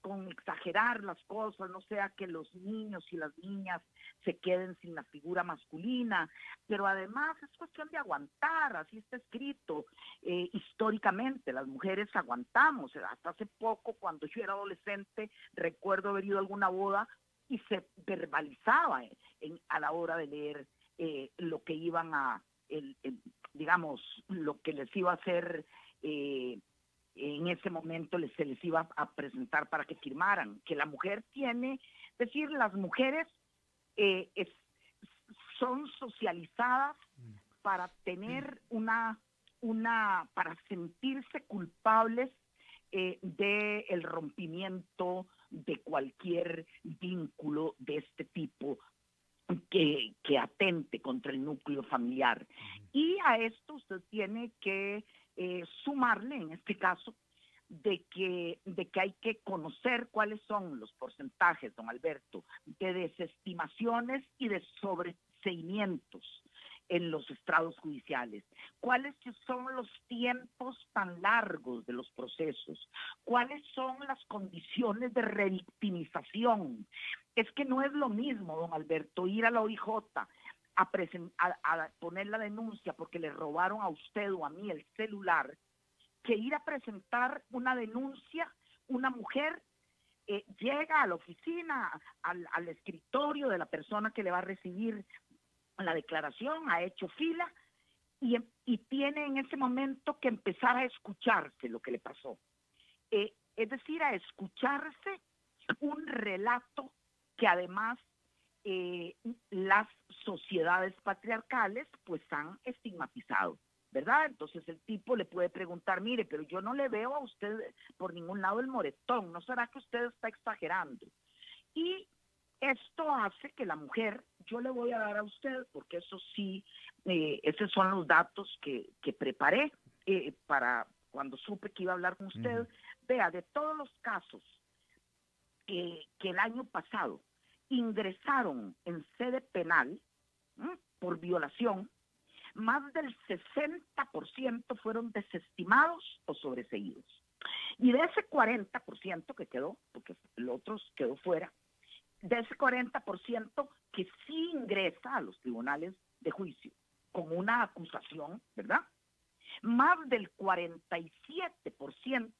con exagerar las cosas, no sea que los niños y las niñas se queden sin la figura masculina, pero además es cuestión de aguantar, así está escrito. Eh, históricamente las mujeres aguantamos, hasta hace poco cuando yo era adolescente recuerdo haber ido a alguna boda y se verbalizaba a la hora de leer eh, lo que iban a, digamos, lo que les iba a hacer. Eh, en ese momento se les iba a presentar para que firmaran, que la mujer tiene, es decir, las mujeres eh, son socializadas para tener una, una, para sentirse culpables eh, del rompimiento de cualquier vínculo de este tipo que, que atente contra el núcleo familiar. Y a esto usted tiene que eh, sumarle, en este caso, de que, de que hay que conocer cuáles son los porcentajes, don Alberto, de desestimaciones y de sobreseimientos en los estrados judiciales, cuáles son los tiempos tan largos de los procesos, cuáles son las condiciones de revictimización. Es que no es lo mismo, don Alberto, ir a la OIJ a, poner la denuncia porque le robaron a usted o a mí el celular, que ir a presentar una denuncia, una mujer eh, llega a la oficina, al, escritorio de la persona que le va a recibir la declaración, ha hecho fila y, y, tiene en ese momento que empezar a escucharse lo que le pasó. Eh, es decir, a escucharse un relato que además eh, las sociedades patriarcales pues han estigmatizado, ¿verdad? Entonces el tipo le puede preguntar, mire, pero yo no le veo a usted por ningún lado el moretón, ¿no será que usted está exagerando? Y esto hace que la mujer, yo le voy a dar a usted, porque eso sí, eh, esos son los datos que, que preparé eh, para cuando supe que iba a hablar con usted, vea, de todos los casos que el año pasado ingresaron en sede penal por violación, más del 60% fueron desestimados o sobreseídos. Y de ese 40% que quedó, porque el otro quedó fuera, de ese 40% que sí ingresa a los tribunales de juicio con una acusación, ¿verdad? Más del 47%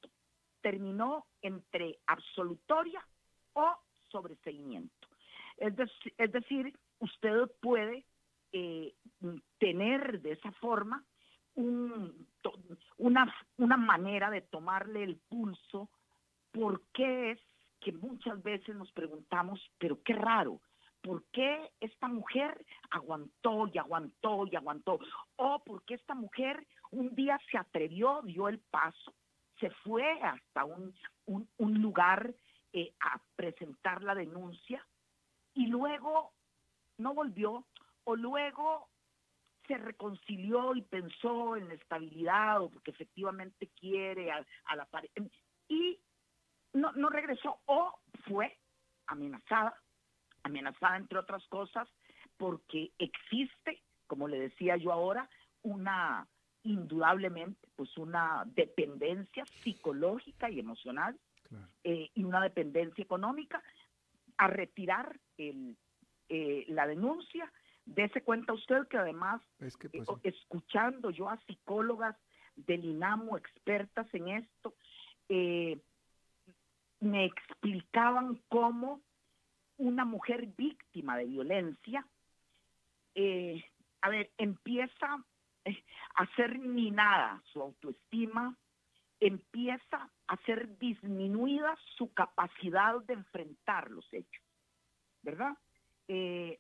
terminó entre absolutoria o sobreseimiento. Es, decir, usted puede eh, tener de esa forma una, una manera de tomarle el pulso, ¿por qué es que muchas veces nos preguntamos, pero qué raro, ¿por qué esta mujer aguantó y aguantó y aguantó? O por qué esta mujer un día se atrevió, dio el paso, se fue hasta un, un, lugar eh, a presentar la denuncia y luego no volvió o luego se reconcilió y pensó en la estabilidad o porque efectivamente quiere a, la pareja y no, no regresó o fue amenazada, amenazada entre otras cosas porque existe, como le decía yo ahora, una indudablemente pues una dependencia psicológica y emocional eh, y una dependencia económica a retirar el, eh, la denuncia. Dese cuenta usted que además, pues, eh, escuchando yo a psicólogas del INAMO, expertas en esto, eh, me explicaban cómo una mujer víctima de violencia, a ver, empieza a ser minada su autoestima, empieza a ser disminuida su capacidad de enfrentar los hechos, ¿verdad? Eh,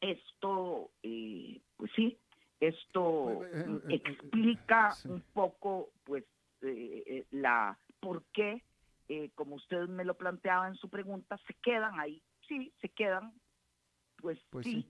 esto, eh, pues sí, esto eh, explica un poco, pues, la por qué, como usted me lo planteaba en su pregunta, se quedan ahí, sí, se quedan, pues, pues sí,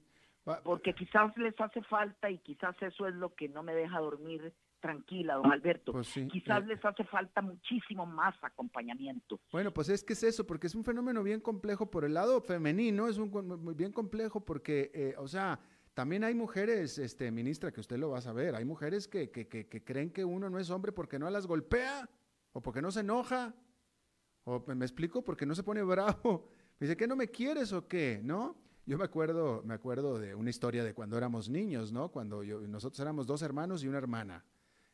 porque quizás les hace falta y quizás eso es lo que no me deja dormir tranquila, don Alberto. Pues Quizás eh, les hace falta muchísimo más acompañamiento. Bueno, pues es que es eso, porque es un fenómeno bien complejo por el lado femenino, es un muy bien complejo porque, eh, o sea, también hay mujeres, este, ministra, que usted lo va a saber, hay mujeres que, que, que, creen que uno no es hombre porque no las golpea o porque no se enoja O me explico porque no se pone bravo. Me dice, ¿qué no me quieres o qué? ¿No? Yo me acuerdo, me acuerdo de una historia de cuando éramos niños, ¿no? Cuando yo, nosotros éramos dos hermanos y una hermana.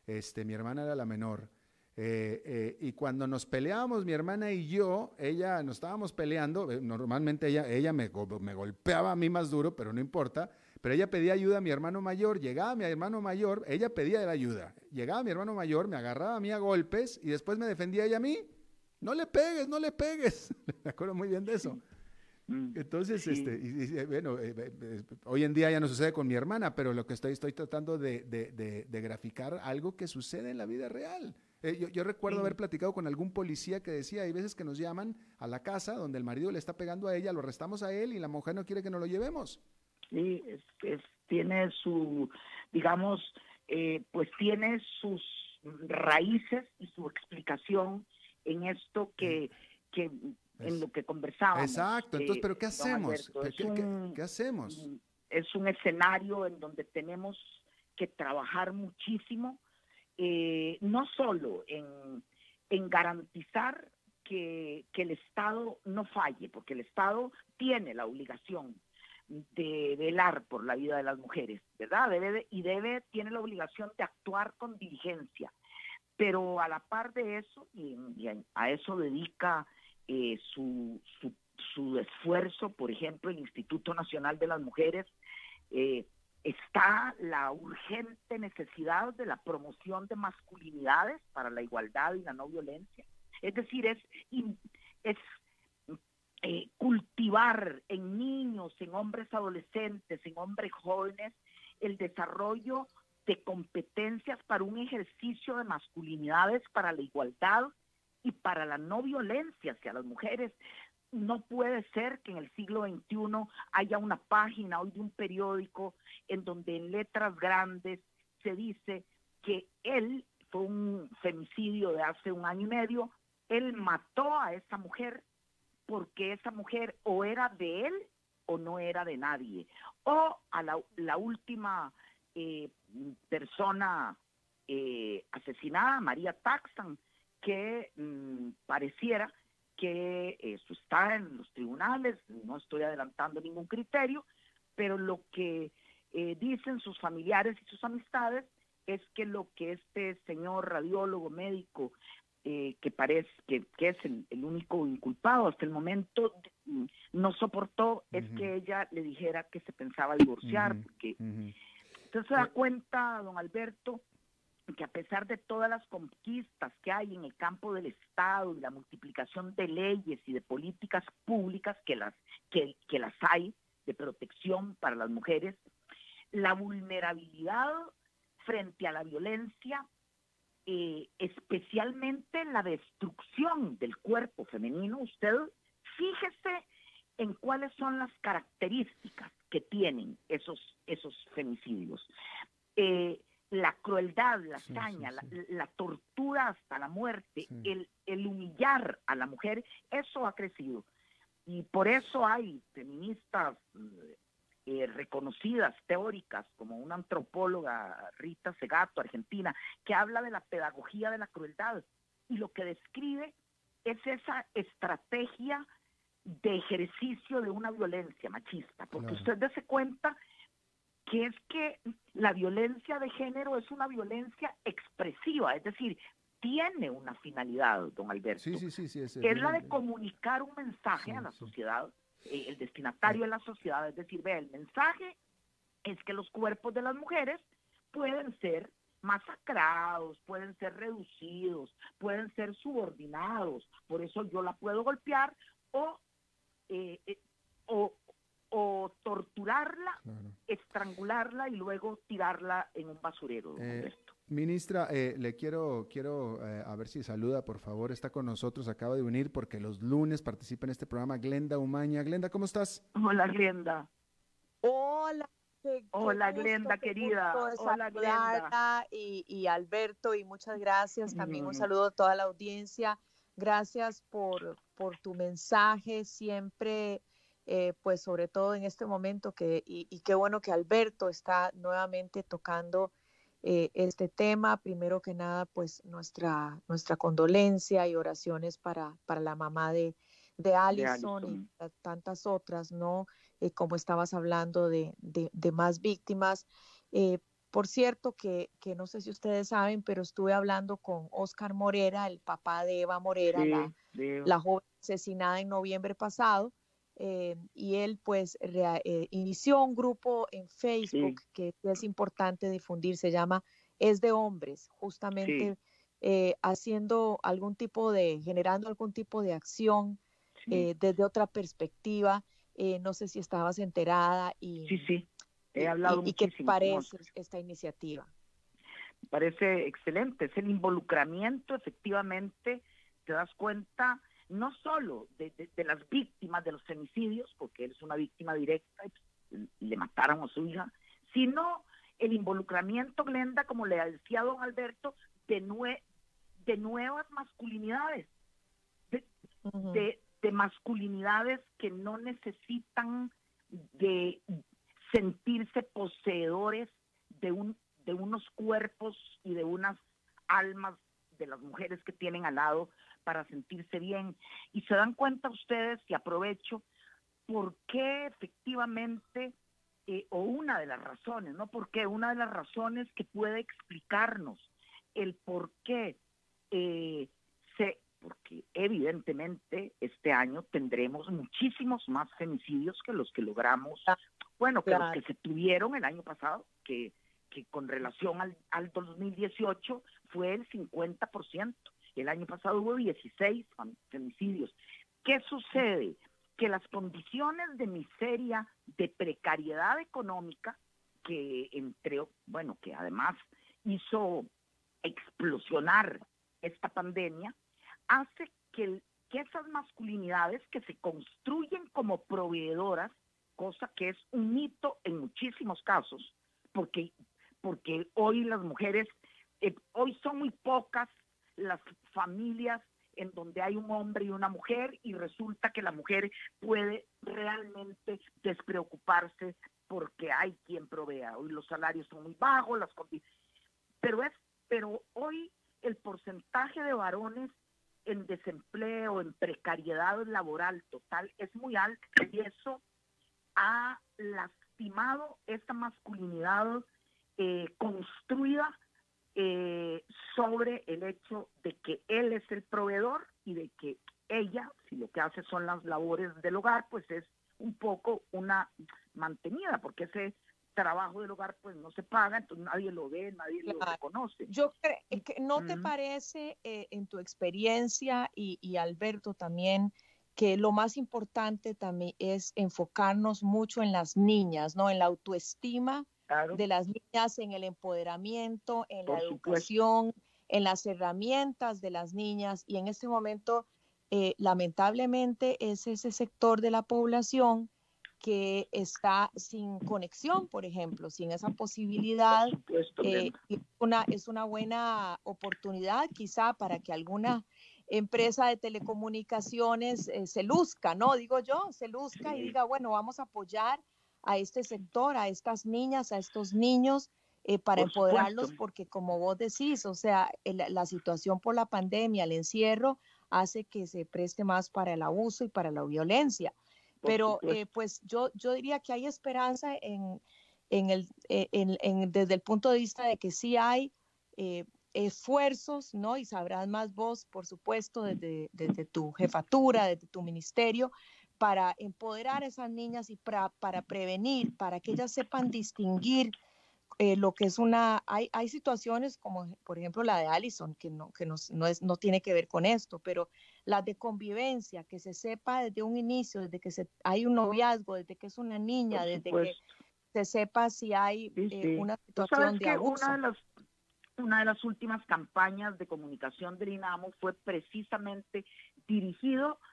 Este, mi hermana era la menor. Eh, eh, y cuando nos peleábamos, mi hermana y yo, ella nos estábamos peleando, eh, normalmente ella, ella me, me, golpeaba a mí más duro, pero no importa, pero ella pedía ayuda a mi hermano mayor, llegaba mi hermano mayor, ella pedía la ayuda, llegaba mi hermano mayor, me agarraba a mí a golpes y después me defendía ella a mí. No le pegues, no le pegues. me acuerdo muy bien de eso. Mm, Entonces, este, bueno, hoy en día ya no sucede con mi hermana, pero lo que estoy, estoy tratando de, de, de graficar algo que sucede en la vida real. Eh, yo, recuerdo haber platicado con algún policía que decía, hay veces que nos llaman a la casa donde el marido le está pegando a ella, lo arrestamos a él y la mujer no quiere que nos lo llevemos. Sí, es, tiene su, digamos, eh, pues tiene sus raíces y su explicación en esto que, que en lo que conversábamos. Exacto, entonces, pero ¿qué hacemos? ¿Qué, hacemos? Es un escenario en donde tenemos que trabajar muchísimo eh, no solo en, garantizar que, el Estado no falle, porque el Estado tiene la obligación de velar por la vida de las mujeres, ¿verdad? Debe y debe, tiene la obligación de actuar con diligencia. Pero a la par de eso, y, a eso dedica eh, su, esfuerzo, por ejemplo, el Instituto Nacional de las Mujeres, eh, está la urgente necesidad de la promoción de masculinidades para la igualdad y la no violencia. Es decir, es, es eh, cultivar en niños, en hombres adolescentes, en hombres jóvenes, el desarrollo de competencias para un ejercicio de masculinidades para la igualdad y para la no violencia hacia las mujeres, no puede ser que en el siglo XXI haya una página hoy de un periódico en donde en letras grandes se dice que él fue un femicidio de hace un año y medio, él mató a esa mujer porque esa mujer o era de él o no era de nadie. O a la, última eh, persona eh, asesinada, María Taxan, que mm, pareciera que eso está en los tribunales, no estoy adelantando ningún criterio, pero lo que eh, dicen sus familiares y sus amistades es que lo que este señor radiólogo médico, eh, que parece que, es el, único inculpado hasta el momento, mm, no soportó es que ella le dijera que se pensaba divorciar, porque usted se da cuenta, don Alberto, que a pesar de todas las conquistas que hay en el campo del Estado y la multiplicación de leyes y de políticas públicas que las, que, las hay de protección para las mujeres, la vulnerabilidad frente a la violencia, eh, especialmente la destrucción del cuerpo femenino, usted fíjese en cuáles son las características que tienen esos, esos femicidios. Eh, la crueldad, la hazaña, La, tortura hasta la muerte, el, el humillar a la mujer, eso ha crecido. Y por eso hay feministas eh, reconocidas, teóricas, como una antropóloga, Rita Segato, argentina, que habla de la pedagogía de la crueldad. Y lo que describe es esa estrategia de ejercicio de una violencia machista, porque usted dése cuenta que es que la violencia de género es una violencia expresiva, es decir, tiene una finalidad, don Alberto. Sí, sí, sí, es, la de comunicar un mensaje a la sociedad, eh, el destinatario de la sociedad, es decir, vea, el mensaje es que los cuerpos de las mujeres pueden ser masacrados, pueden ser reducidos, pueden ser subordinados, por eso yo la puedo golpear o, eh, eh, o, o torturarla, estrangularla y luego tirarla en un basurero. Eh, ministra, eh, le quiero, quiero eh, a ver si saluda, por favor, está con nosotros, acaba de unir porque los lunes participa en este programa Glenda Umaña. Glenda, ¿cómo estás? Hola, Glenda. Hola. Hola, Glenda, querida. Hola, Glenda. Y, y, Alberto, y muchas gracias. También un saludo a toda la audiencia. Gracias por, por tu mensaje, siempre eh, pues sobre todo en este momento que, y, qué bueno que Alberto está nuevamente tocando eh, este tema. Primero que nada, pues nuestra, nuestra condolencia y oraciones para, para la mamá de, de Allison, y tantas otras, ¿no? Eh, como estabas hablando de, de, más víctimas. Eh, por cierto, que, que, no sé si ustedes saben, pero estuve hablando con Oscar Morera, el papá de Eva Morera, la, la, joven asesinada en noviembre pasado. Eh, y él pues inició un grupo en Facebook que es importante difundir, se llama Es de Hombres, justamente haciendo algún tipo de, generando algún tipo de acción eh, desde otra perspectiva. Eh, no sé si estabas enterada y, sí, sí. He hablado y, qué parece esta iniciativa. Parece excelente, es el involucramiento, efectivamente, te das cuenta no solo de, las víctimas de los femicidios, porque él es una víctima directa y le mataron a su hija, sino el involucramiento, Glenda, como le decía don Alberto, de, de nuevas masculinidades, de, de masculinidades que no necesitan de sentirse poseedores de, un, de unos cuerpos y de unas almas de las mujeres que tienen al lado para sentirse bien. Y se dan cuenta ustedes, y aprovecho, por qué efectivamente, eh, o una de las razones, ¿no? Porque una de las razones que puede explicarnos el por qué eh, se porque evidentemente este año tendremos muchísimos más femicidios que los que logramos, ah, bueno, que los que se tuvieron el año pasado, que, que con relación al, al 2018 fue el 50%. El año pasado hubo 16 femicidios. ¿Qué sucede? Que las condiciones de miseria, de precariedad económica, que entre, bueno, que además hizo explosionar esta pandemia, hace que, que esas masculinidades que se construyen como proveedoras, cosa que es un mito en muchísimos casos, porque, porque hoy las mujeres, eh, hoy son muy pocas las familias en donde hay un hombre y una mujer y resulta que la mujer puede realmente despreocuparse porque hay quien provea. Hoy los salarios son muy bajos, las pero es pero hoy el porcentaje de varones en desempleo, en precariedad laboral total es muy alto y eso ha lastimado esta masculinidad eh, construida eh, sobre el hecho de que él es el proveedor y de que ella, si lo que hace son las labores del hogar, pues es un poco una mantenida, porque ese trabajo del hogar pues no se paga, entonces nadie lo ve, nadie lo reconoce. Yo creo que no te parece eh, en tu experiencia y, y, Alberto también que lo más importante también es enfocarnos mucho en las niñas, ¿no? En la autoestima de las niñas, en el empoderamiento, en la educación, en las herramientas de las niñas y en este momento eh, lamentablemente es ese sector de la población que está sin conexión, por ejemplo, sin esa posibilidad. Eh, una, es una buena oportunidad quizá para que alguna empresa de telecomunicaciones eh, se luzca, ¿no? Digo yo, se luzca y diga, bueno, vamos a apoyar a este sector, a estas niñas, a estos niños, eh, para empoderarlos, porque como vos decís, o sea, la situación por la pandemia, el encierro, hace que se preste más para el abuso y para la violencia. Pero eh, pues yo, yo diría que hay esperanza en, en el, eh, en, en, desde el punto de vista de que sí hay eh, esfuerzos, ¿no? Y sabrás más vos, por supuesto, desde, desde tu jefatura, desde tu ministerio, para empoderar a esas niñas y para, para prevenir, para que ellas sepan distinguir eh, lo que es una, hay, hay situaciones como por ejemplo la de Allison, que, no, que no, no, es, no tiene que ver con esto, pero la de convivencia, que se sepa desde un inicio, desde que se, hay un noviazgo, desde que es una niña, desde que se sepa si hay eh, una situación de abuso. Una de, las, una de las últimas campañas de comunicación del INAMO fue precisamente dirigido a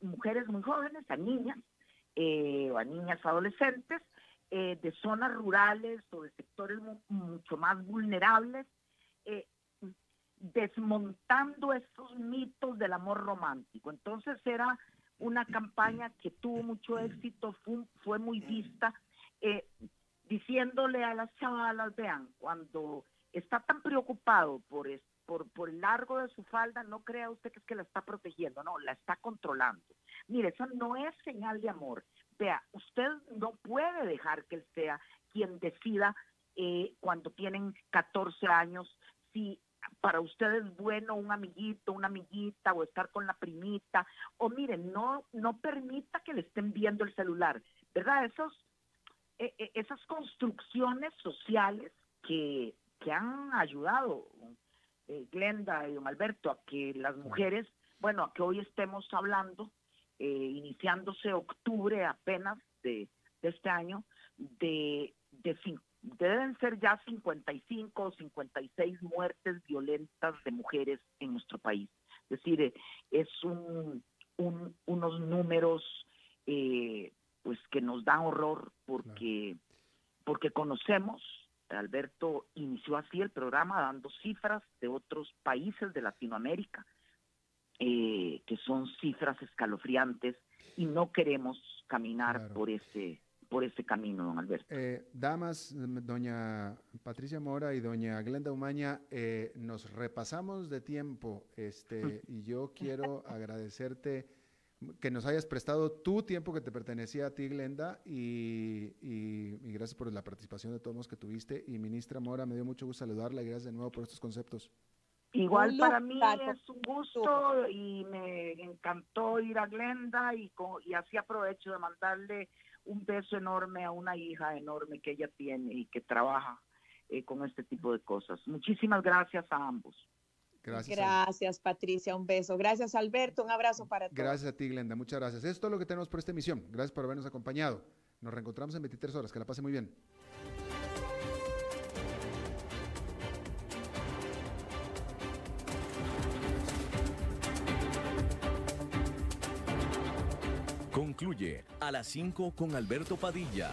mujeres muy jóvenes, a niñas, eh, o a niñas adolescentes, eh, de zonas rurales o de sectores mucho más vulnerables, eh, desmontando estos mitos del amor romántico. Entonces era una campaña que tuvo mucho éxito, fue, muy vista. Diciéndole a las chavalas, vean, cuando está tan preocupado por, por, por el largo de su falda, no crea usted que es que la está protegiendo, no, la está controlando. Mire, eso no es señal de amor. Vea, usted no puede dejar que él sea quien decida eh, cuando tienen 14 años si para usted es bueno un amiguito, una amiguita o estar con la primita, o miren, no, no permita que le estén viendo el celular, ¿verdad? Esos, eh, eh, esas construcciones sociales que, que han ayudado, eh, Glenda y don Alberto, a que las mujeres, bueno, a que hoy estemos hablando, iniciándose octubre apenas de, de este año, de, de, deben ser ya 55 o 56 muertes violentas de mujeres en nuestro país. Es decir, eh, es un, unos números eh, pues que nos dan horror porque, porque conocemos, Alberto inició así el programa dando cifras de otros países de Latinoamérica, eh, que son cifras escalofriantes y no queremos caminar por ese por ese camino, don Alberto. Eh, damas, doña Patricia Mora y doña Glenda Umaña, eh, nos repasamos de tiempo este, y yo quiero agradecerte que nos hayas prestado tu tiempo que te pertenecía a ti, Glenda, y, gracias por la participación de todos los que tuviste. Y ministra Mora, me dio mucho gusto saludarla y gracias de nuevo por estos conceptos. Igual para mí es un gusto y me encantó ir a Glenda y, y así aprovecho de mandarle un beso enorme a una hija enorme que ella tiene y que trabaja eh, con este tipo de cosas. Muchísimas gracias a ambos. Gracias, gracias Patricia, un beso. Gracias Alberto, un abrazo para todos. Gracias a ti Glenda, muchas gracias. Esto es lo que tenemos por esta emisión. Gracias por habernos acompañado. Nos reencontramos en 23 horas. Que la pase muy bien. Concluye a las 5 con Alberto Padilla.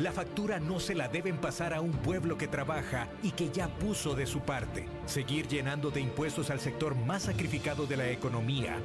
La factura no se la deben pasar a un pueblo que trabaja y que ya puso de su parte. Seguir llenando de impuestos al sector más sacrificado de la economía,